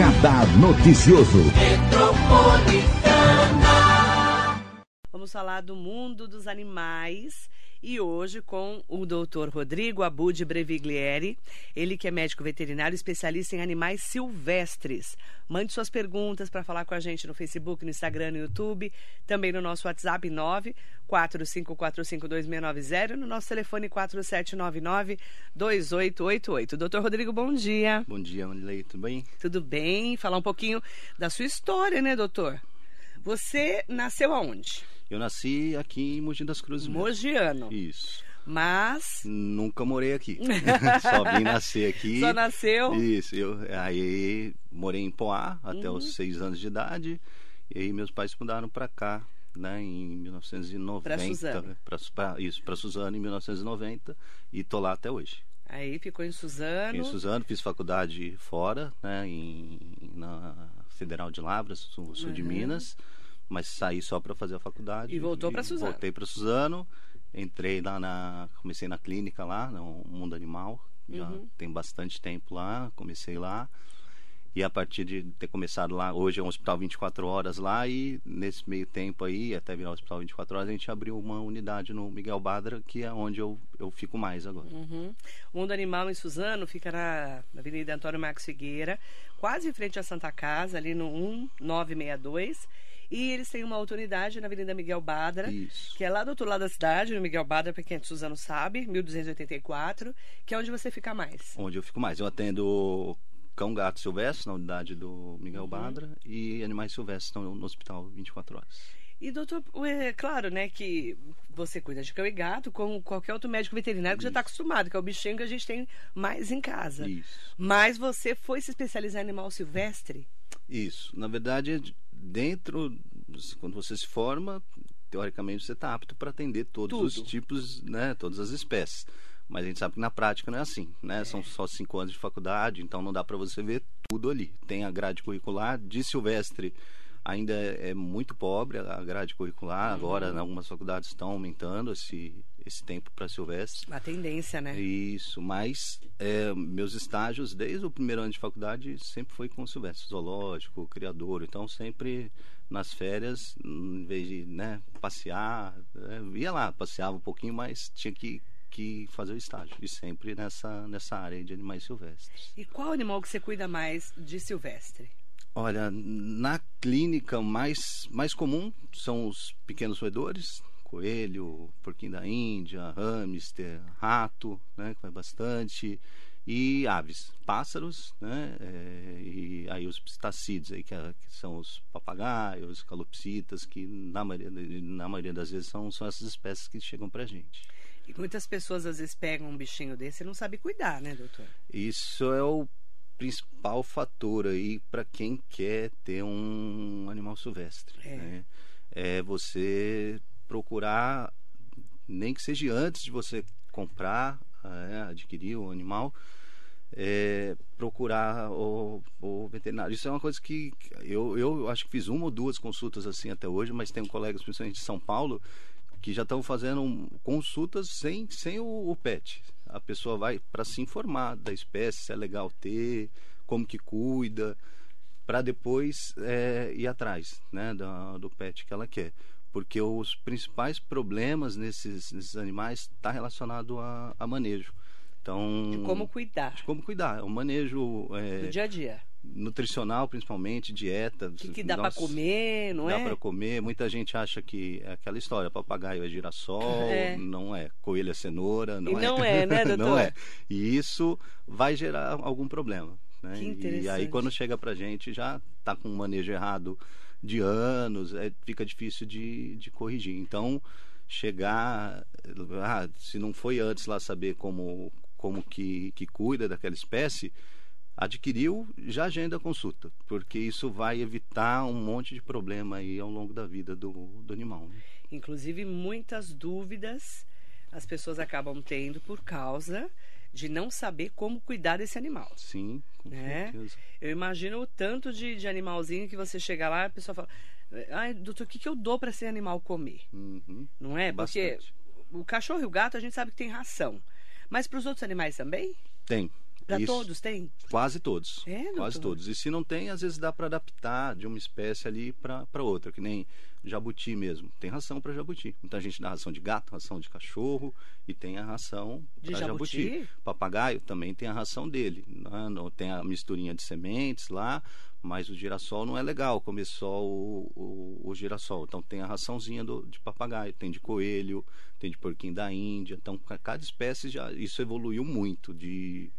Radar Noticioso. Vamos falar do mundo dos animais e hoje com o doutor Rodrigo Abud Breviglieri, ele que é médico veterinário especialista em animais silvestres. Mande suas perguntas para falar com a gente no Facebook, no Instagram, no YouTube, também no nosso WhatsApp 945452690 no nosso telefone 4799-2888. Doutor Rodrigo, bom dia. Bom dia, Manilei, tudo bem? Tudo bem? Falar um pouquinho da sua história, né, doutor? Você nasceu aonde? Eu nasci aqui em Mogi das Cruzes. mesmo. Mogiano. Isso. Mas Nunca morei aqui. Só vim nascer aqui. só nasceu. Isso. Eu, aí morei em Poá até Uhum. os seis anos de idade. E aí meus pais mudaram para cá, né, em 1990. Pra Suzano. Pra- pra- isso, para Suzano em 1990. E tô lá até hoje. Aí ficou em Suzano. Em Suzano, fiz faculdade fora, né, em, na Federal de Lavras, sul, sul de Uhum. Minas, mas saí só para fazer a faculdade. E voltou pra Suzano. Voltei para Suzano, entrei lá na, comecei na clínica lá, no Mundo Animal, já Uhum. tem bastante tempo lá, comecei lá. E a partir de ter começado lá, hoje é um hospital 24 horas lá e nesse meio tempo aí, até virar um hospital 24 horas, a gente abriu uma unidade no Miguel Badra, que é onde eu, eu fico mais agora. Uhum. O Mundo Animal em Suzano fica na Avenida Antônio Marcos Figueira, quase em frente à Santa Casa, ali no 1962. E eles têm uma outra unidade na Avenida Miguel Badra, Isso. que é lá do outro lado da cidade, no Miguel Badra, para quem é de Suzano sabe, 1284, que é onde você fica mais. onde eu fico mais. Eu atendo cão, gato silvestre na unidade do Miguel Uhum. Badra e animais silvestres estão no hospital 24 horas. E, doutor, é claro, né, que você cuida de cão e gato, como qualquer outro médico veterinário que já está acostumado, que é o bichinho que a gente tem mais em casa. Isso. Mas você foi se especializar em animal silvestre? Isso. Na verdade, dentro, quando você se forma, teoricamente você está apto para atender todos Tudo. os tipos, né, todas as espécies. Mas a gente sabe que na prática não é assim, né? São só cinco anos de faculdade, então não dá para você ver tudo ali. Tem a grade curricular de silvestre ainda é é muito pobre a grade curricular. Agora, algumas faculdades estão aumentando esse esse tempo para silvestre. Uma tendência, né? Isso, mas é, meus estágios desde o primeiro ano de faculdade sempre foi com silvestre, zoológico, criador, então sempre nas férias, em vez de né, passear, é, ia lá, passeava um pouquinho, mas tinha que, que fazer o estágio, e sempre nessa, nessa área de animais silvestres. E qual animal que você cuida mais de silvestre? Olha, na clínica mais, mais comum são os pequenos roedores, coelho, porquinho da Índia, hamster, rato, né, que vai bastante, e aves, pássaros, né, é, e aí os pistacídeos, aí, que, é- que são os papagaios, calopsitas, que na maioria, na maioria das vezes são, são essas espécies que chegam pra gente. E muitas pessoas às vezes pegam um bichinho desse e não sabem cuidar, né, doutor? Isso é o principal fator aí para quem quer ter um animal silvestre. É. né? É você procurar, nem que seja antes de você comprar, é, adquirir o animal, é, procurar o, o veterinário. Isso é uma coisa que eu, eu acho que fiz uma ou duas consultas assim até hoje, mas tenho colegas, principalmente de São Paulo, que já estão fazendo consultas sem, sem o, o pet. A pessoa vai para se informar da espécie, se é legal ter, como que cuida, para depois é, ir atrás né, da- do pet que ela quer. Porque os principais problemas nesses, nesses animais está relacionado a, a manejo. Então, De como cuidar de como cuidar. Um manejo é, do dia a dia. nutricional, principalmente, dieta. O que, que dá para comer, não dá é? para comer. Muita gente acha que é aquela história, papagaio é girassol, É. não é. Coelho é cenoura, não E é. não é, né, doutor? não é. E isso vai gerar algum problema. Né? E aí quando chega pra gente já tá com um manejo errado de anos, é, fica difícil de, de corrigir. Então, chegar, ah, se não foi antes lá saber como como que, que cuida daquela espécie, adquiriu, já agenda a consulta, porque isso vai evitar um monte de problema aí ao longo da vida do, do animal. né? Inclusive, muitas dúvidas as pessoas acabam tendo por causa de não saber como cuidar desse animal. Sim, com Né? certeza. Eu imagino o tanto de, de animalzinho que você chega lá e a pessoa fala: Ai, doutor, o que, que eu dou para esse animal comer? Uhum. Não é? Porque Bastante. o cachorro e o gato a gente sabe que tem ração. Mas para os outros animais também? Tem. Para todos tem? Quase todos. É? Quase todos. E se não tem, às vezes dá para adaptar de uma espécie ali para outra, que nem jabuti mesmo. Tem ração para jabuti. Muita gente dá ração de gato, ração de cachorro e tem a ração De jabuti? jabuti. Papagaio também tem a ração dele. né? Não tem a misturinha de sementes lá, mas o girassol não é legal comer só o, o, o girassol. Então tem a raçãozinha do, de papagaio, tem de coelho, tem de porquinho da Índia. Então ca- cada espécie já isso evoluiu muito de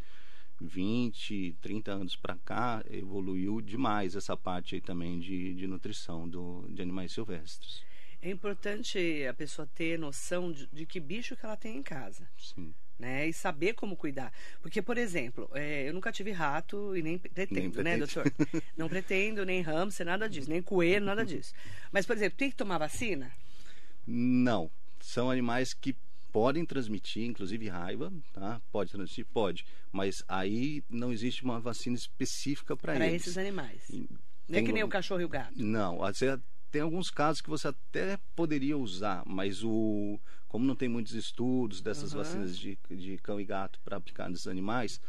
20, 30 anos para cá, evoluiu demais essa parte aí também de, de nutrição do, de animais silvestres. É importante a pessoa ter noção de, de que bicho que ela tem em casa. Sim. Né, e saber como cuidar. Porque, por exemplo, é, eu nunca tive rato e nem pretendo, né, pretende. doutor? Não pretendo, nem hamster, nada disso, nem coelho, nada disso. Mas, por exemplo, tem que tomar vacina? Não, são animais que podem transmitir, inclusive raiva, tá? Pode transmitir, pode, mas aí não existe uma vacina específica para Para eles. esses animais. Não é Tem que nem o cachorro e o gato. Não, você tem alguns casos que você até poderia usar, mas o como não tem muitos estudos dessas Aham. vacinas de, de cão e gato para aplicar nos animais,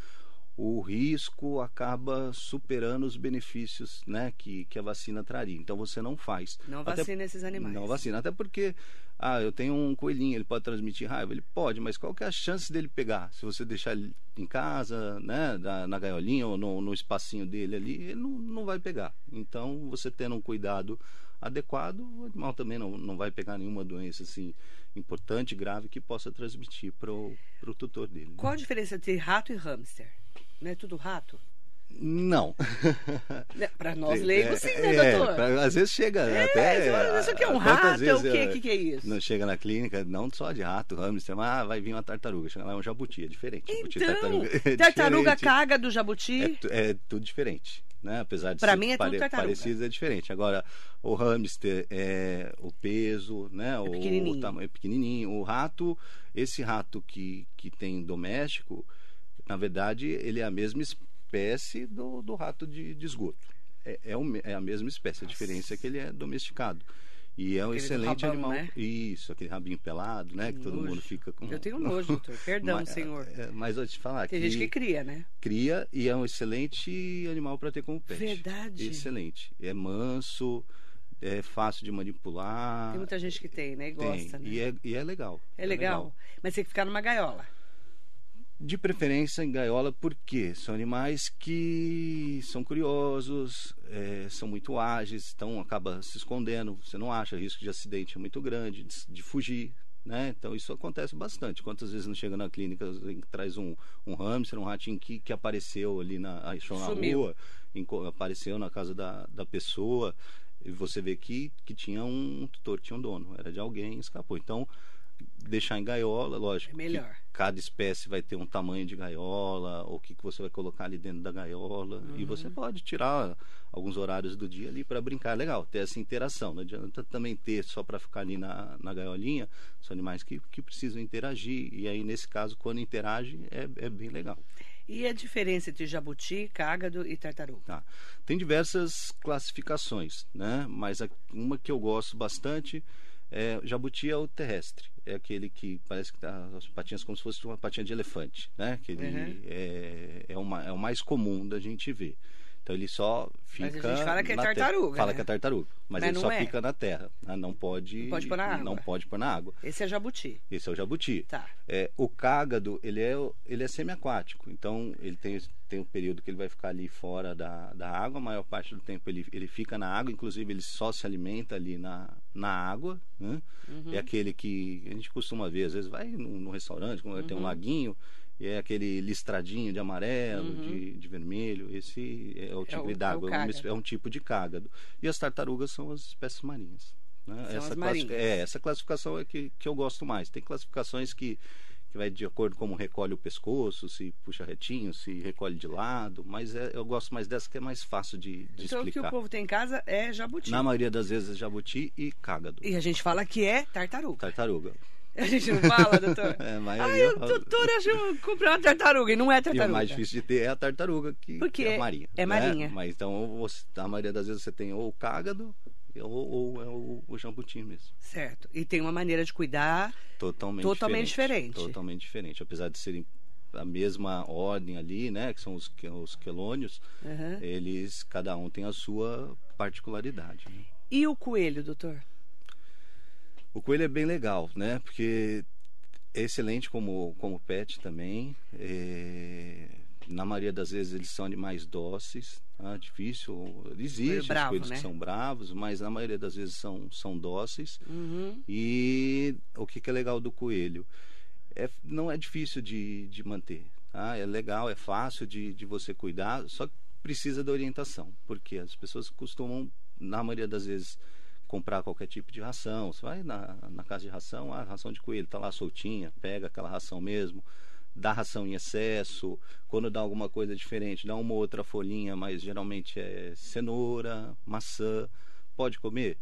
o risco acaba superando os benefícios né, que, que a vacina traria. Então você não faz. Não Até- vacina esses animais. Não vacina. Até porque, ah, eu tenho um coelhinho, ele pode transmitir raiva? Ele pode, mas qual que é a chance dele pegar? Se você deixar ele em casa, né, na, na gaiolinha ou no, no espacinho dele ali, ele não, não vai pegar. Então, você tendo um cuidado adequado, o animal também não, não vai pegar nenhuma doença assim importante, grave, que possa transmitir para o tutor dele. né? Qual a diferença entre rato e hamster? Não é tudo rato? Não. Para nós É, leigos, sim, né, é, doutor? pra- às vezes chega É, até. isso aqui é um rato, é o vezes, quê? O que, que é isso? Não chega na clínica, não só de rato, hamster, mas ah, vai vir uma tartaruga. Chega lá é um jabuti, é diferente. Jabuti e Então, é tartaruga diferente. caga do jabuti. É, é tudo diferente. Né? Apesar de Pra ser mim é tudo tartaruga. parecido, é diferente. Agora, o hamster, é, o peso, né? o, pequenininho. o tamanho é pequenininho. O rato, esse rato que, que tem doméstico, na verdade, ele é a mesma espécie do, do rato de, de esgoto. É, é, o é a mesma espécie, a diferença é que ele é domesticado. E é um Aquele excelente rabão, animal. né? Isso, aquele rabinho pelado, né? Que, todo nojo. mundo fica com. Eu tenho nojo, doutor. Perdão, Mas, senhor. é, mas eu te falar Tem que gente que cria, né? cria e é um excelente animal para ter como pet. Verdade. Excelente. É manso, é fácil de manipular. Tem muita gente que tem, né? E Tem. gosta, né? E é, e é legal. É legal. Mas tem que ficar numa gaiola. De preferência em gaiola, porque são animais que são curiosos, é, são muito ágeis, então acaba se escondendo, você não acha, o risco de acidente é muito grande, de, de fugir. Né? Então isso acontece bastante. Quantas vezes não chega na clínica e traz um, um hamster, um ratinho que, que apareceu ali na, achou na rua, enco- apareceu na casa da, da pessoa, e você vê que, que tinha um tutor, tinha um dono, era de alguém, escapou. Então, deixar em gaiola, lógico. É que melhor. cada espécie vai ter um tamanho de gaiola, o que, que você vai colocar ali dentro da gaiola. Uhum. E você pode tirar alguns horários do dia ali para brincar. Legal, ter essa interação. Não adianta também ter só para ficar ali na, na gaiolinha. São animais que, que precisam interagir. E aí, nesse caso, quando interage, é, é bem legal. E a diferença entre jabuti, cágado e tartaruga? Tá. Tem diversas classificações, né? Mas uma que eu gosto bastante é jabuti é o terrestre. É aquele que parece que tá as patinhas como se fosse uma patinha de elefante, né? Que ele Uhum. é, é, uma, é o mais comum da gente ver. Então ele só fica. Mas a gente fala que é na terra. tartaruga, Fala né? que é tartaruga. Mas, Mas ele só é. fica na terra. né? Não pode. Não pode pôr na água. Não pode pôr na água. Esse é jabuti. Esse é o jabuti. Tá. É, o cágado, ele é, ele é semiaquático, então ele tem, tem um período que ele vai ficar ali fora da, da água, a maior parte do tempo ele, ele fica na água, inclusive ele só se alimenta ali na, na água, né? Uhum. É aquele que a gente costuma ver, às vezes vai num, num restaurante, quando tem um Uhum. laguinho, e é aquele listradinho de amarelo, Uhum. de, de vermelho, esse é o tipo o- é o d'água, é, é um tipo de cágado. E as tartarugas são as espécies marinhas. né? Essa, é, essa classificação é que, que eu gosto mais. Tem classificações que, que vai de acordo com como recolhe o pescoço, se puxa retinho, se recolhe de lado, mas é- eu gosto mais dessa que é mais fácil de, de Então o que o explicar. povo tem em casa é jabuti. Na maioria das vezes é jabuti e cágado. E a gente fala que é tartaruga. Tartaruga. A gente não fala, doutor? É, a Ai, maioria o fala- doutor achou que comprei uma tartaruga e não é E tartaruga. o mais difícil de ter é a tartaruga, que, Porque que é marinha. é né? marinha. Mas então, você, a maioria das vezes você tem ou o cágado ou, ou é o, o jambuti mesmo. Certo. E tem uma maneira de cuidar. Totalmente, Totalmente diferente. Totalmente diferente. Apesar de serem a mesma ordem ali, né? Que são os, os quelônios. Uhum. Eles, cada um tem a sua particularidade. Né? E o coelho, doutor? O coelho é bem legal, né? Porque é excelente como, como pet também. É, na maioria das vezes eles são animais dóceis. Tá? Difícil. Existem bravo, os coelhos né? que são bravos, mas na maioria das vezes são, são dóceis. Uhum. E o que, que é legal do coelho? É, não é difícil de, de manter. Tá? É legal, é fácil de, de você cuidar, só que precisa da orientação. Porque as pessoas costumam, na maioria das vezes, comprar qualquer tipo de ração. Você vai na, na casa de ração, a ração de coelho está lá soltinha, pega aquela ração mesmo, dá ração em excesso. Quando dá alguma coisa diferente, dá uma outra folhinha, mas geralmente é cenoura, maçã. Pode comer?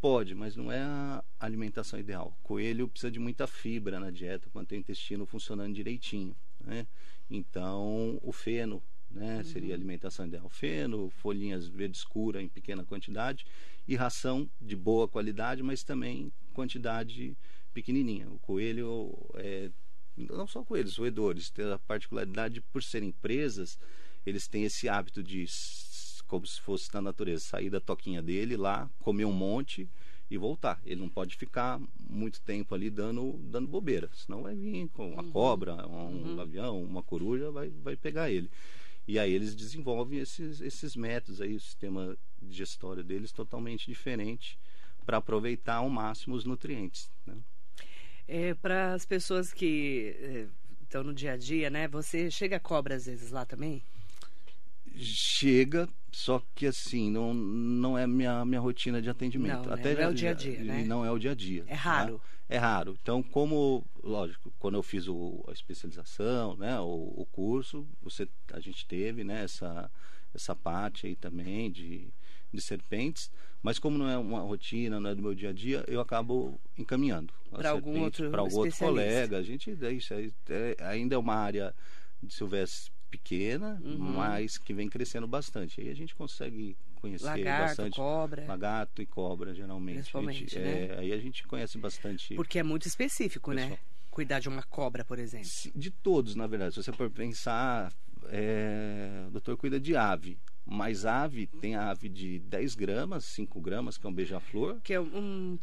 Pode, mas não é a alimentação ideal. Coelho precisa de muita fibra na dieta manter o intestino funcionando direitinho. Né? Então, o feno né, Uhum. seria alimentação ideal. Feno, folhinhas verde escura em pequena quantidade e ração de boa qualidade, mas também quantidade pequenininha. O coelho, é, não só coelhos, roedores, tem a particularidade de, por serem presas, eles têm esse hábito de, como se fosse na natureza, sair da toquinha dele lá, comer um monte e voltar. Ele não pode ficar muito tempo ali dando, dando bobeira, senão vai vir com uma cobra, um avião, uma coruja, vai, vai pegar ele. E aí eles desenvolvem esses, esses métodos aí, o sistema digestório deles totalmente diferente para aproveitar ao máximo os nutrientes. Né? É, Para as pessoas que é, estão no dia a dia, né? Você chega a cobra às vezes lá também? Chega, só que assim, não, não é minha, minha rotina de atendimento. Não, né? Até Não é já- o dia a dia, né? Não é o dia a dia. É raro. tá? É raro. Então, como, lógico, quando eu fiz o, a especialização, né, o, o curso, você, a gente teve né, essa, essa parte aí também de, de serpentes, mas como não é uma rotina, não é do meu dia a dia, eu acabo encaminhando a Pra algum outro para algum outro colega. A gente, é isso aí, é- ainda é uma área de silvestre pequena, Uhum. mas que vem crescendo bastante. Aí a gente consegue conhecer Lagarto, bastante cobra. lagarto e cobra, geralmente. Principalmente, gente- né? é, aí a gente conhece bastante. Porque é muito específico, né? Pessoal. Cuidar de uma cobra, por exemplo. De todos, na verdade. Se você for pensar, é, o doutor cuida de ave. Mas ave, tem a ave de 10 gramas, 5 gramas, que é um beija-flor. Que é um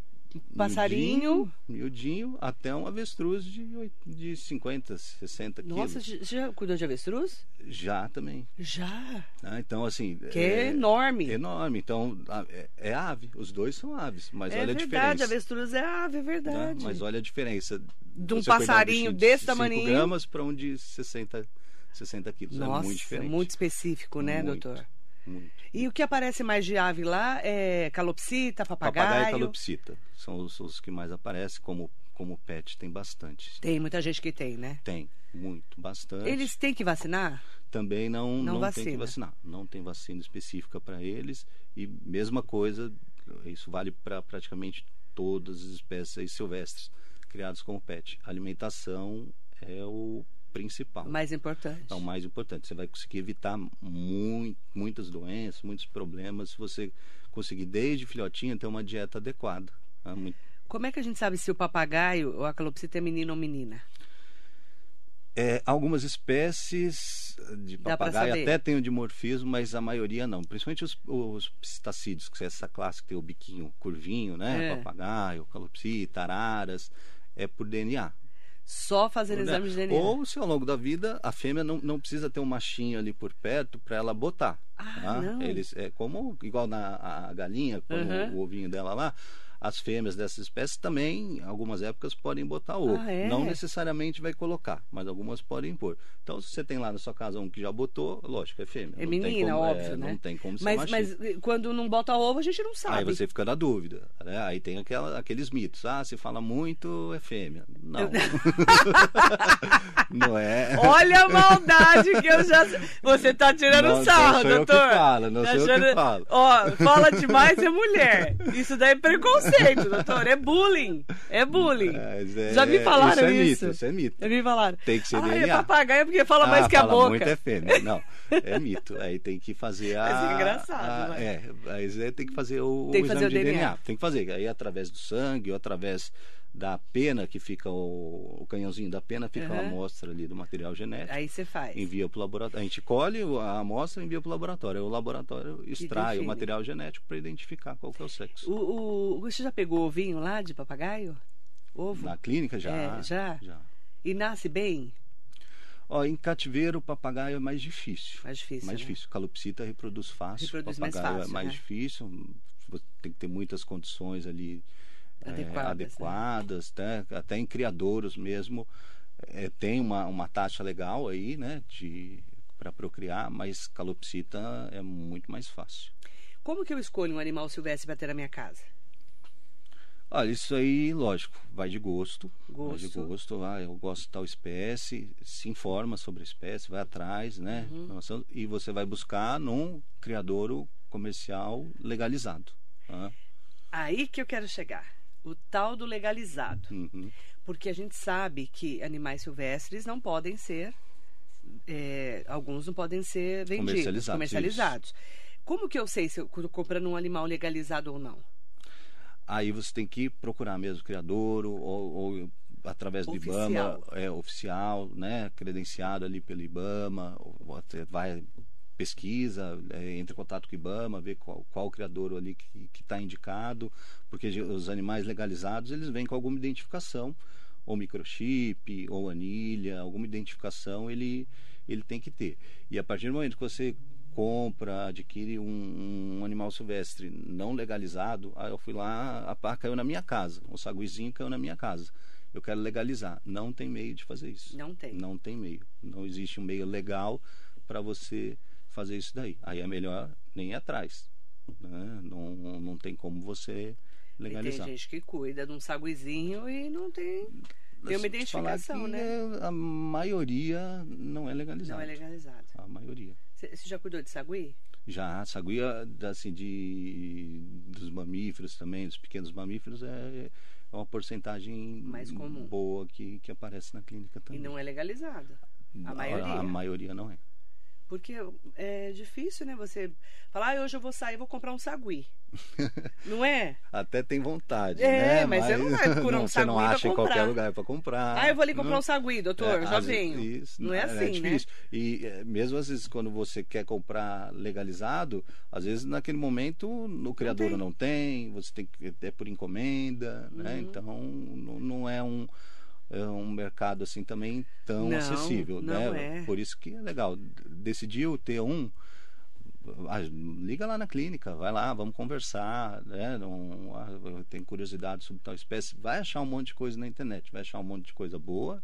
passarinho. Miudinho, miudinho, até um avestruz de, de 50, 60 Nossa, quilos. você já cuidou de avestruz? Já também. Já. né? Então, assim. Que é, enorme. Enorme. Então, a- é, é ave. Os dois são aves. Mas é olha a verdade, diferença. avestruz é ave, é né? verdade. Mas olha a diferença. De um passarinho de desse 5 tamaninho. gramas para um de 60, 60 quilos. Nossa, é muito diferente. muito específico, né, Muito, doutor? Muito. E o que aparece mais de ave lá é calopsita, papagaio. Papagaio e calopsita são os, os que mais aparecem como, como pet. Tem bastante. Tem muita gente que tem, né? Tem, muito, bastante. Eles têm que vacinar? também não, Não não, tem vacina. que vacinar. Não tem vacina específica para eles. E mesma coisa, isso vale para praticamente todas as espécies silvestres criadas como pet. A alimentação é o principal. Mais importante. É o mais importante. Você vai conseguir evitar mui- muitas doenças, muitos problemas, se você conseguir, desde filhotinho, ter uma dieta adequada. É muito- Como é que a gente sabe se o papagaio ou a calopsita é menino ou menina? É, algumas espécies de papagaio até tem o dimorfismo, mas a maioria não. Principalmente os, os psitacídeos, que é essa classe que tem o biquinho curvinho, né? É. Papagaio, calopsita, araras, é por DNA. Só fazer Né? exame de DNA. Ou se ao longo da vida a fêmea não, não precisa ter um machinho ali por perto para ela botar. Ah, tá? não. Eles é como igual na a galinha, quando Uhum. o ovinho dela lá, as fêmeas dessas espécies também, em algumas épocas podem botar ovo. Ah, é? Não necessariamente vai colocar, mas algumas podem pôr. Então, se você tem lá na sua casa um que já botou, lógico, é fêmea. É Não menina, como- óbvio, é, né? Não tem como ser mas, machinho. mas eh, quando não bota ovo, a gente não sabe. Aí você fica na dúvida, né? Aí tem aquela, aqueles mitos. Ah, se fala muito, é fêmea. Não. não é. Olha a maldade que eu já. Você tá tirando Não, sarro, não sou eu que doutor. falo, não Tá sou eu que achando- falo. Ó, fala demais é mulher. Isso daí é preconceito, doutor. É bullying. É bullying. Mas é- Já me falaram isso. É isso. mito, isso é mito. Já me falaram. Tem que ser ah, DNA. é papagaio porque fala mais Ah, que a fala boca. muito é fêmea. Não, é mito. Aí tem que fazer a. Mas é engraçado, a- vai. É, aí é, tem que fazer o, Tem que o fazer exame o de DNA. DNA. Tem que fazer. Aí através do sangue ou através da pena que fica o, o canhãozinho da pena fica Uhum. uma amostra ali do material genético Aí você faz. envia para o laboratório a gente colhe a amostra e envia para o laboratório o laboratório extrai o material genético para identificar qual que é o sexo O, o- você já pegou ovinho lá de papagaio? Ovo? na clínica já É, já? E nasce bem? Ó, em cativeiro o papagaio é mais difícil Mais difícil. mais né? difícil calopsita reproduz fácil Reproduz mais papagaio fácil, é mais né? difícil tem que ter muitas condições ali é, Adequadas, né? adequadas, né? até em criadouros mesmo é, tem uma, uma taxa legal aí, né, de para procriar, mas calopsita é muito mais fácil. Como que eu escolho um animal silvestre para ter na minha casa? Olha, isso aí, lógico, vai de gosto. Vai de Gosto. gosto. Ah, eu gosto de tal espécie, se informa sobre a espécie, vai atrás, né? Uhum. Nossa, E você vai buscar num criadouro comercial legalizado. tá? Aí que eu quero chegar. O tal do legalizado. Uhum. Porque a gente sabe que animais silvestres não podem ser. é, alguns não podem ser vendidos, Comercializados, comercializados. Como que eu sei se eu estou comprando um animal legalizado ou não? Aí você tem que procurar mesmo criadouro ou, ou através do Oficial. IBAMA, é oficial, né, credenciado ali pelo IBAMA, vai pesquisa, é, entra em contato com o IBAMA, vê qual, qual o criadouro ali que está indicado, porque os animais legalizados eles vêm com alguma identificação, ou microchip, ou anilha, alguma identificação ele ele tem que ter. E a partir do momento que você compra, adquire um, um animal silvestre não legalizado, aí eu fui lá, a pá caiu na minha casa, um saguizinho caiu na minha casa. Eu quero legalizar. Não tem meio de fazer isso. Não tem. Não tem meio. Não existe um meio legal para você fazer isso daí. Aí é melhor nem ir atrás. né? Não, não tem como você E tem legalizar. gente que cuida de um saguizinho e não tem. Tem uma identificação, né? é- A maioria não é legalizada. Não é legalizado. A maioria. Você já cuidou de sagui? Já, saguia assim, de, dos mamíferos também, dos pequenos mamíferos, é uma porcentagem Mais comum. boa que, que aparece na clínica E também. não é legalizado. a maioria. A, maioria não é. Porque é difícil, né? Você falar, ah, hoje eu vou sair, vou comprar um sagui. não é? Até tem vontade, É, né? mas você não vai procurar um Você não sagui acha em qualquer lugar para comprar. Ah, eu vou ali comprar não- um sagui, doutor, É, já venho. isso, não é assim, né? difícil. E é, mesmo às vezes quando você quer comprar legalizado, às vezes naquele momento o criador tem. não tem, você tem que é por encomenda, né? Uhum. Então não, não é um é um mercado assim também tão Não, acessível, não né? é. Por isso que é legal. Decidiu ter um ah, liga lá na clínica, vai lá, vamos conversar, né? Não, ah, tenho curiosidade sobre tal espécie, vai achar um monte de coisa na internet, vai achar um monte de coisa boa,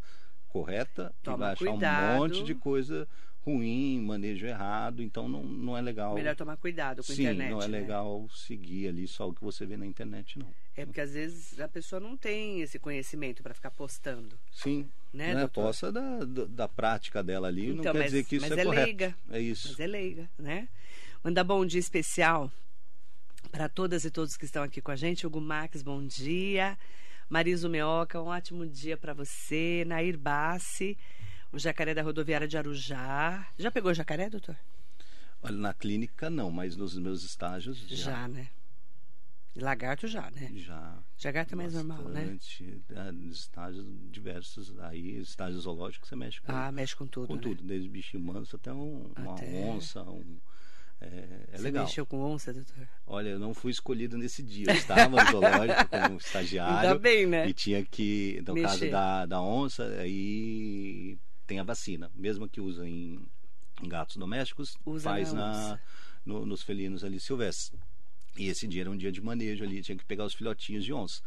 correta, e Toma vai achar cuidado. um monte de coisa ruim, manejo errado, então não, não é legal. Melhor tomar cuidado com a Sim, internet. não é né? legal seguir ali só o que você vê na internet, não. É porque às vezes a pessoa não tem esse conhecimento para ficar postando. Sim, Né, né? Possa da, da, prática dela ali, não Então, quer mas- dizer que isso mas é, é correto. leiga. É isso. Mas é leiga, né? Mandar bom dia especial para todas e todos que estão aqui com a gente. Hugo Max, bom dia. Mariso Meoca, um ótimo dia para você. Nair Bassi, o jacaré da rodoviária de Arujá. Já pegou jacaré, doutor? Olha, Na clínica não, mas nos meus estágios já. Já, né? Lagarto já, né? Já. Lagarto é mais normal, né? né? Estágios diversos, aí estágios zoológicos você mexe com, Ah, mexe com tudo, com né? tudo, desde bichinho manso até um- uma Até- onça, um, é, é Você legal. mexeu com onça, doutor? Olha, eu não fui escolhido nesse dia, eu estava no zoológico como estagiário Ainda bem, né? e tinha que, no caso Mexer. da, da onça, aí tem a vacina, mesmo que usa em, em gatos domésticos, Usa faz na na, no- nos felinos ali silvestres. E esse dia era um dia de manejo ali, tinha que pegar os filhotinhos de onça.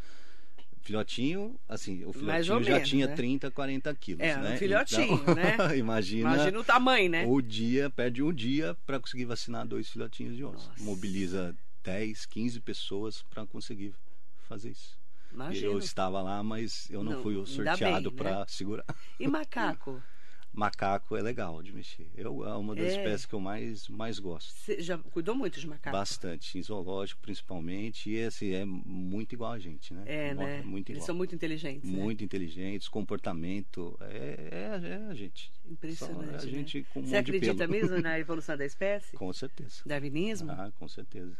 Filhotinho, assim, o filhotinho já menos, tinha né? 30, 40 quilos, É, um né? filhotinho, Então, né? imagina, Imagina o tamanho, né? o dia, perde um dia para conseguir vacinar dois filhotinhos de onça. Nossa. Mobiliza 10, 15 pessoas para conseguir fazer isso. Imagina. Eu estava lá, mas eu não, Não, fui sorteado para né? segurar. E macaco? Macaco é legal de mexer. Eu, é uma das É. espécies que eu mais, mais gosto. Você já cuidou muito de macaco? Bastante, em zoológico principalmente. E esse é muito igual a gente, né? É, né? Muito Eles igual. são muito inteligentes. né? Muito inteligentes, comportamento. É, é, é a gente. Impressionante. Só é a né? gente com um Você acredita mesmo na evolução da espécie? Com certeza. Darwinismo? Ah, com certeza.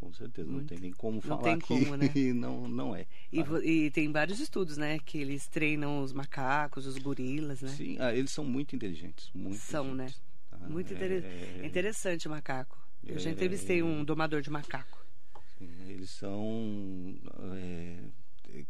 Com certeza. Muito. Não tem nem como não falar tem que como, né? não, não é. E, e, tem vários estudos, né? Que eles treinam os macacos, os gorilas, né? Sim, ah, eles são muito inteligentes. Muito são, né? Ah, muito inter... é... interessante o macaco. Eu é... já entrevistei um domador de macaco. Sim, eles são. É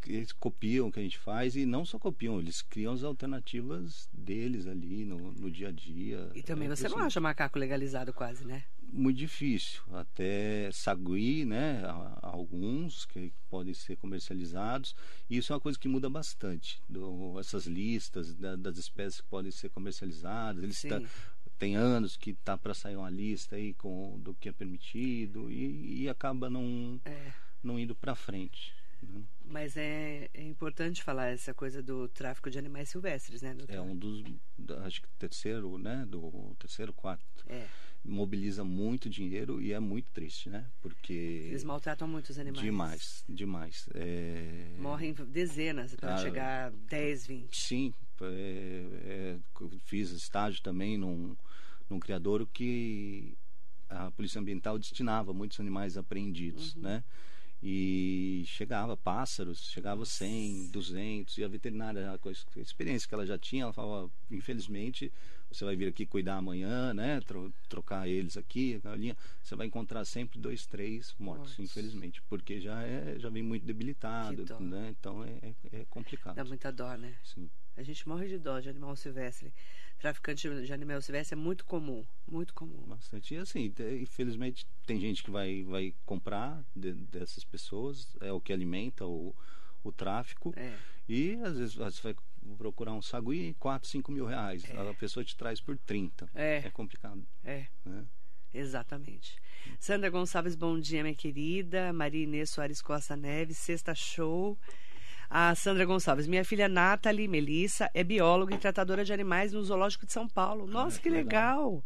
eles copiam o que a gente faz e não só copiam, eles criam as alternativas deles ali no, no dia a dia. E também é você não acha macaco legalizado quase, né? Muito difícil. Até sagui, né? Alguns que podem ser comercializados. E isso é uma coisa que muda bastante. Do, essas listas da, das espécies que podem ser comercializadas. Eles tá, tem anos que tá para sair uma lista aí com do que é permitido e, e acaba não, é. não indo para frente. Né? Mas é, é, importante falar essa coisa do tráfico de animais silvestres, né? Doutor? É um dos, acho que terceiro, né? Do terceiro, quarto. É. Mobiliza muito dinheiro e é muito triste, né? Porque eles maltratam muito os animais. Demais, demais. É... Morrem dezenas para ah, chegar a 10, 20. Sim, é, é, fiz estágio também num, num criador que a polícia ambiental destinava muitos animais apreendidos, uhum. né? e chegava pássaros, chegava 100, 200 e a veterinária, a, a experiência que ela já tinha, ela falava, infelizmente, você vai vir aqui cuidar amanhã, né, tro, trocar eles aqui, a galinha, você vai encontrar sempre dois, três mortos, Mortos. infelizmente, porque já é, já vem muito debilitado, né, então é, é, é complicado. Dá muita dó, né? Sim. A gente morre de dó de animal silvestre traficante de animal silvestre é muito comum, muito comum. Bastante. E assim, infelizmente tem gente que vai, vai comprar de, dessas pessoas, é o que alimenta o, o tráfico. É. E às vezes você vai procurar um sagui 4, 5 mil reais. É. A pessoa te traz por 30. É, é complicado. É. Né? Exatamente. Sandra Gonçalves, bom dia, minha querida. Maria Inês Soares Costa Neves, sexta show. A Sandra Gonçalves, minha filha Nathalie Melissa é bióloga e tratadora de animais no Zoológico de São Paulo. Ah, Nossa, ah, que legal. legal!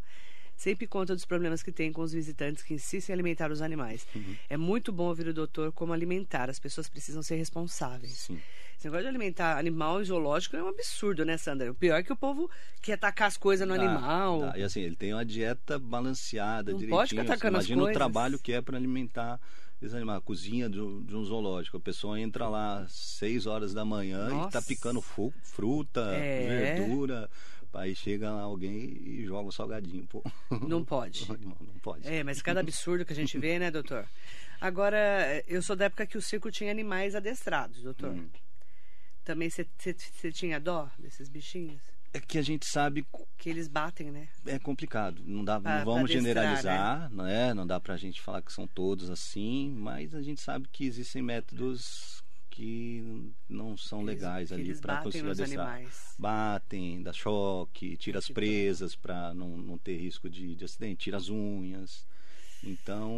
Sempre conta dos problemas que tem com os visitantes que insistem em alimentar os animais. Uhum. É muito bom ouvir o doutor como alimentar. As pessoas precisam ser responsáveis. Sim. Esse negócio de alimentar animal em zoológico é um absurdo, né, Sandra? O pior é que o povo quer tacar as coisas no animal. E assim, ele tem uma dieta balanceada, Não direitinho. Pode ficar atacando assim, imagina o trabalho que é para alimentar a cozinha de um, de um, zoológico. A pessoa entra lá às 6 horas da manhã Nossa. e tá picando fruta, é. verdura. Aí chega lá alguém e joga um salgadinho. Pô. Não pode. Não pode. É, mas cada absurdo que a gente vê, né, doutor? Agora, eu sou da época que o circo tinha animais adestrados, doutor. Hum. Também você tinha dó desses bichinhos? é que a gente sabe que eles batem, né? É complicado. Não dá, pra, não vamos generalizar, né? não é? Não dá pra gente falar que são todos assim, mas a gente sabe que existem métodos que não são eles, legais ali para conseguir adestrar. Batem, dá choque, tira as presas para não, não ter risco de, de acidente, tira as unhas. Então,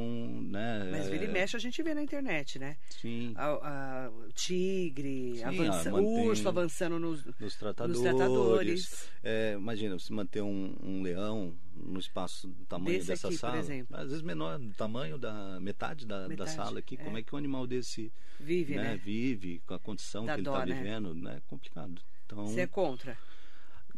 né? Mas vira e é mexe a gente vê na internet, né? Sim. A, a, o tigre, Sim, avança, o urso avançando nos, nos tratadores. Nos tratadores. É, imagina, se manter um, um, leão no espaço do tamanho desse dessa aqui, sala. Às vezes menor, do tamanho da metade da, metade, da sala aqui. É. Como é que um animal desse vive, né? né? Vive com a condição que dó, ele está né? vivendo, né? É complicado. Então, Você é contra?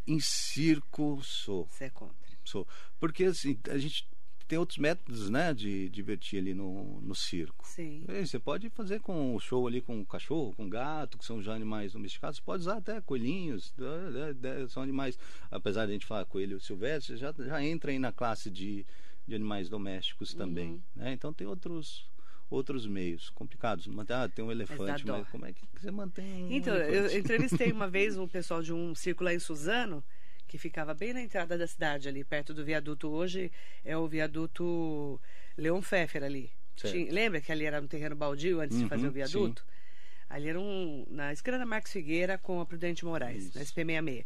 Em circo, sou. Você é contra? Sou. Porque assim, a gente tem outros métodos, né, de divertir ali no, no circo. Sim. Você pode fazer com o show ali com cachorro, com gato, que são já animais domesticados. Você pode usar até coelhinhos, né, né, são animais, apesar de a gente falar coelho silvestre, já, já entra aí na classe de, de animais domésticos também. Uhum. Né? Então tem outros outros meios complicados. Ah, tem um elefante, mas, mas como é que você mantém um Então, elefante? eu entrevistei uma vez o pessoal de um circo lá em Suzano, que ficava bem na entrada da cidade, ali perto do viaduto. Hoje é o viaduto Leon Pfeffer ali. Tinha, lembra que ali era um terreno baldio antes uhum, de fazer o viaduto? Sim. Ali era um. Na esquina da Marcos Figueira com a Prudente Moraes, Isso. na SP66.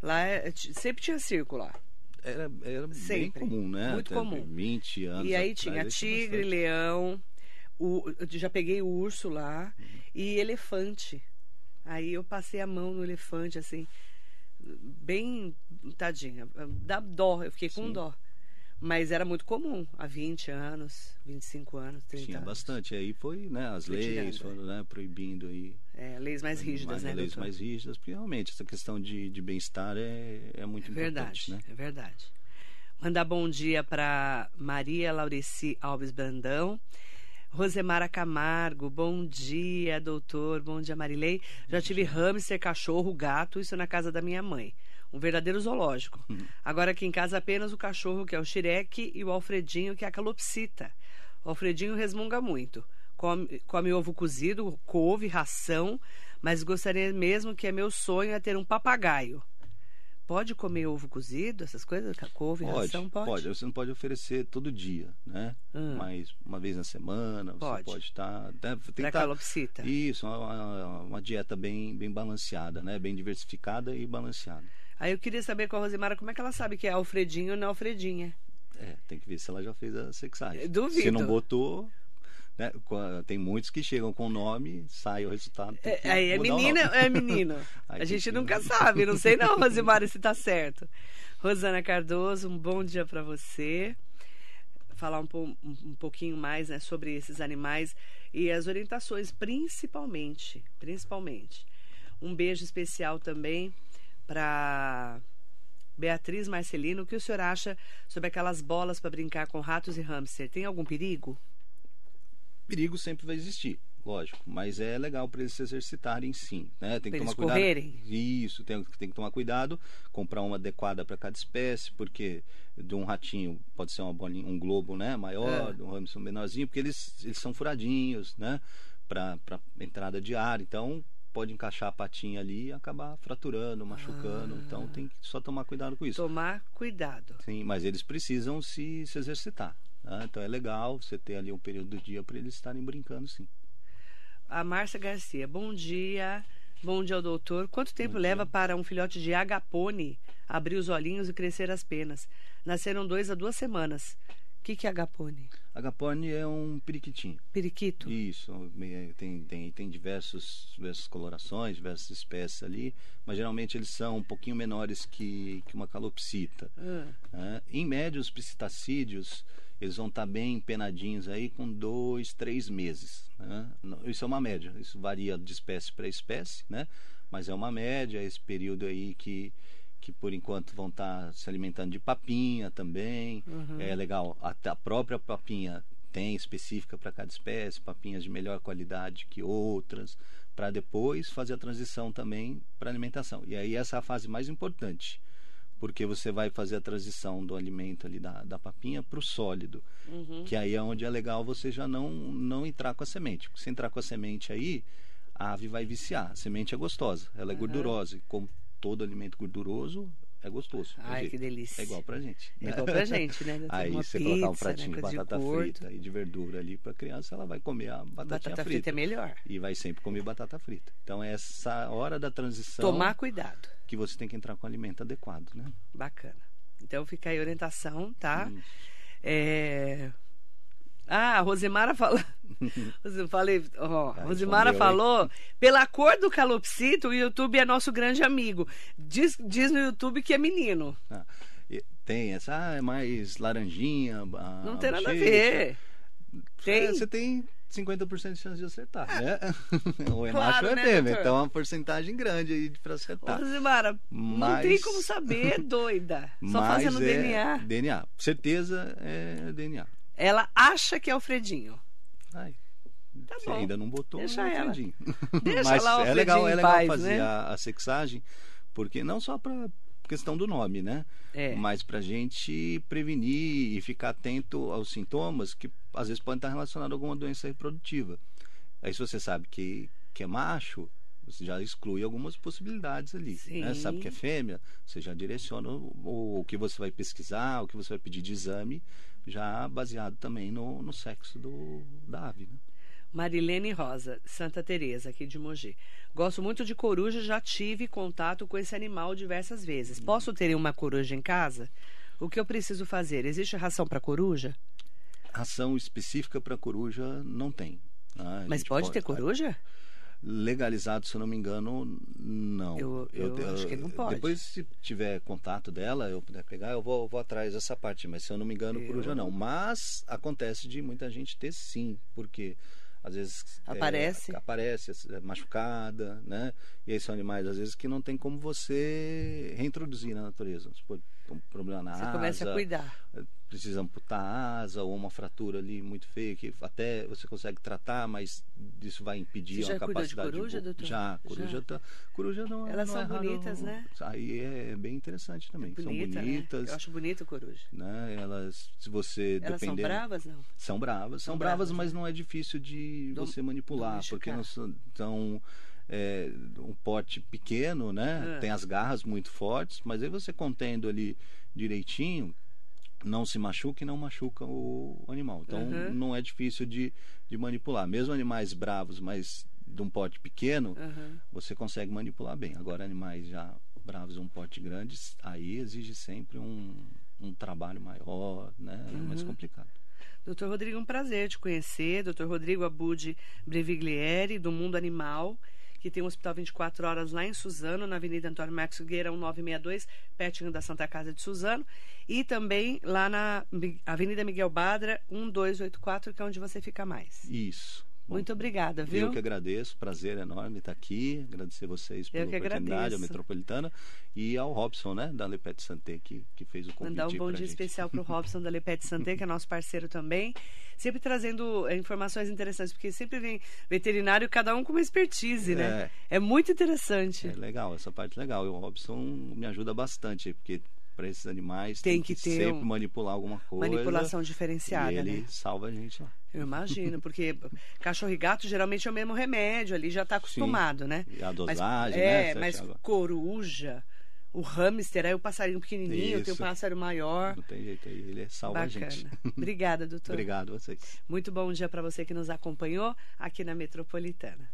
Lá é, sempre tinha circo lá. Era, era bem comum, né? Muito Até comum. 20 anos. E aí tinha tigre, leão, o, já peguei urso lá uhum. e elefante. Aí eu passei a mão no elefante, assim bem tadinha. Dá dó, eu fiquei com Sim. dó. Mas era muito comum, há 20 anos, 25 anos, 30 Tinha anos. bastante. Aí foi, né, as leis foram né, proibindo aí. É, leis mais rígidas, mais, né? Leis doutor? mais rígidas, porque realmente essa questão de, de bem-estar é, é muito é verdade, importante, né? É verdade. Mandar bom dia para Maria Laureci Alves Brandão. Rosemara Camargo, bom dia, doutor. Bom dia, Marilei. Já tive hamster, cachorro, gato, isso na casa da minha mãe. Um verdadeiro zoológico. Uhum. Agora aqui em casa apenas o cachorro, que é o Xireque, e o Alfredinho, que é a calopsita. O Alfredinho resmunga muito. Come, come ovo cozido, couve, ração, mas gostaria mesmo que é meu sonho é ter um papagaio. Pode comer ovo cozido, essas coisas? Couve, Pode, ração? Pode. pode. Você não pode oferecer todo dia, né? Hum. Mas uma vez na semana, Pode. você pode estar. né, Tem que Pra estar calopsita. Isso, uma, uma- uma dieta bem, bem balanceada, né? Bem diversificada e balanceada. Aí eu queria saber com a Rosemara como é que ela sabe que é Alfredinho ou não Alfredinha. É, tem que ver se ela já fez a sexagem. Duvido. Se não botou, né? Tem muitos que chegam com o nome, sai o resultado. É, aí é menina é menino? A gente nunca sabe, não sei não, Rosemara, se tá certo. Rosana Cardoso, um bom dia para você. Falar um, po- um- um pouquinho mais né, sobre esses animais e as orientações, principalmente, principalmente. Um beijo especial também para Beatriz Marcelino. O que o senhor acha sobre aquelas bolas para brincar com ratos e hamster? Tem algum perigo? Perigo sempre vai existir, lógico, mas é legal para eles se exercitarem sim, né? Tem que tomar eles cuidado. correrem? Isso, tem, tem que tomar cuidado, comprar uma adequada para cada espécie, porque de um ratinho pode ser uma bolinha, um globo, né, maior, É. de um hamster menorzinho, porque eles, eles são furadinhos, né, para entrada de ar, então pode encaixar a patinha ali e acabar fraturando, machucando, Ah. então tem que só tomar cuidado com isso. Tomar cuidado. Sim, mas eles precisam se, se exercitar. Né? Então é legal você ter ali um período do dia para eles estarem brincando, sim. A Márcia Garcia, bom dia. Bom dia ao doutor. Quanto tempo Bom leva dia. para um filhote de agapone abrir os olhinhos e crescer as penas? Nasceram dois a duas semanas. O que, que é agapone? Agapone é um periquitinho. Periquito? Isso, é, tem, tem, tem diversos, diversas colorações, diversas espécies ali, mas geralmente eles são um pouquinho menores que, que uma calopsita. Ah, né? Em média, os psitacídeos, eles vão estar bem empenadinhos aí com dois, três meses. né? Isso é uma média, isso varia de espécie para espécie, né? mas é uma média, esse período aí que, que por enquanto vão estar se alimentando de papinha também. Uhum. É legal, até a própria papinha tem específica para cada espécie, papinhas de melhor qualidade que outras, para depois fazer a transição também para alimentação. E aí essa é a fase mais importante, porque você vai fazer a transição do alimento ali da, da papinha para o sólido, uhum. que aí é onde é legal você já não, não entrar com a semente. Porque se entrar com a semente aí, a ave vai viciar. A semente é gostosa, ela é Aham. gordurosa, e como todo alimento gorduroso, é gostoso. Ai, que delícia. É igual pra gente. É igual pra gente, né? Aí você colocar um pizza, pratinho né, de batata gordo. frita e de verdura ali pra criança, ela vai comer a Batata frita. frita. é melhor. E vai sempre comer batata frita. Então é essa hora da transição Tomar cuidado. Que você tem que entrar com alimento adequado, né? Bacana. Então fica aí a orientação, tá? Isso. É... Ah, a Rosemara falou. Falei, ó, Ah, Rosemara falou, pela cor do calopsito, o YouTube é nosso grande amigo. Diz, diz no YouTube que é menino. Ah, tem essa, ah, é mais laranjinha. a Não tem nada a ver. Tem? É, você tem 50% de chance de acertar, né? ou é Claro, macho ou é né? Então é uma porcentagem grande aí pra Ô, acertar. Rosemara, não Mas- tem como saber, doida. Só Mas fazendo é DNA. DNA. Certeza é DNA. Ela acha que é o Fredinho. Ai, Tá você bom. ainda não botou Deixa o ela. Deixa Mas lá o é legal, é legal paz, fazer né? a, a sexagem, porque não só para questão do nome, né? É. Mas pra gente prevenir e ficar atento aos sintomas que às vezes podem estar relacionados a alguma doença reprodutiva. Aí se você sabe que, que é macho, você já exclui algumas possibilidades ali. né? Sabe que é fêmea, você já direciona o, o que você vai pesquisar, o que você vai pedir de exame, já baseado também no, no sexo do, da ave. Né? Marilene Rosa, Santa Teresa, aqui de Mogi. Gosto muito de coruja, já tive contato com esse animal diversas vezes. Posso ter uma coruja em casa? O que eu preciso fazer? Existe ração para coruja? Ração específica para coruja não tem. A Mas gente pode ter coruja? Legalizado, se eu não me engano, não. Eu- eu acho que não pode. Depois, se tiver contato dela, eu puder pegar, eu vou, vou atrás dessa parte. Mas se eu não me engano, Eu- coruja não. Mas acontece de muita gente ter sim, porque às vezes é, Aparece. aparece é, machucada, né? E aí são animais às vezes que não tem como você reintroduzir na natureza. Um problema na Você asa, começa a cuidar. precisa amputar a asa ou uma fratura ali muito feia que até você consegue tratar, mas isso vai impedir Você já a cuidou de capacidade coruja, vo- doutor? Já, coruja Já. tá, coruja não, Elas não são é raro, bonitas, né? Aí é bem interessante também. Bonita, são né? bonitas, Eu acho bonito coruja. né? Elas, se você Elas são depender, bravas, não? são bravas, são, São bravas, bravas, mas né? não é difícil de Dom- você manipular, porque não são tão é, um porte pequeno, né? Ah. Tem as garras muito fortes, mas aí você contendo ali direitinho, não se machuca e não machuca o animal. Então Uhum. não é difícil de, de manipular. Mesmo animais bravos, mas de um porte pequeno, Aham. você consegue manipular bem. Agora animais já bravos um porte grande, aí exige sempre um, um trabalho maior, né? É mais Uhum. complicado. Doutor Rodrigo, é um prazer te conhecer. Doutor Rodrigo Abud Breviglieri, do Mundo Animal, que tem um hospital 24 horas lá em Suzano, na Avenida Antônio Max Gueira, 1962, pertinho da Santa Casa de Suzano. E também lá na Avenida Miguel Badra, 1284, que é onde você fica mais. Isso. Bom, Muito obrigada, viu? Eu que agradeço, prazer enorme estar aqui, agradecer vocês pela oportunidade, agradeço. a Metropolitana e ao Robson, né, da Lepet Santé, que, que fez o convite Mandar um bom dia gente. especial para o Robson da Lepete Santé, que é nosso parceiro também. Sempre trazendo eh, informações interessantes, porque sempre vem veterinário, cada um com uma expertise, né? É muito interessante. É legal, essa parte é legal. E o Robson me ajuda bastante, porque para esses animais Tem tem, que que, ter sempre um- manipular alguma coisa. Manipulação diferenciada, e ele né? salva a gente lá. Eu imagino, porque cachorro e gato geralmente é o mesmo remédio, ali já está acostumado, né? E a Mas- dosagem, é, né? mas certinho. coruja, o hamster, aí o passarinho pequenininho, tem o pássaro maior. Não tem jeito aí, ele salva a Bacana. gente. Obrigada, doutor. Obrigado a vocês. Muito bom dia para você que nos acompanhou aqui na Metropolitana.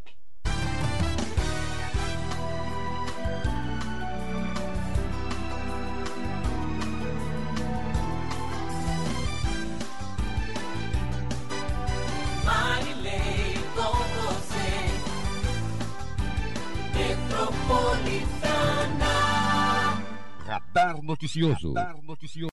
Metropolitana. Radar Noticioso. Radar Noticioso.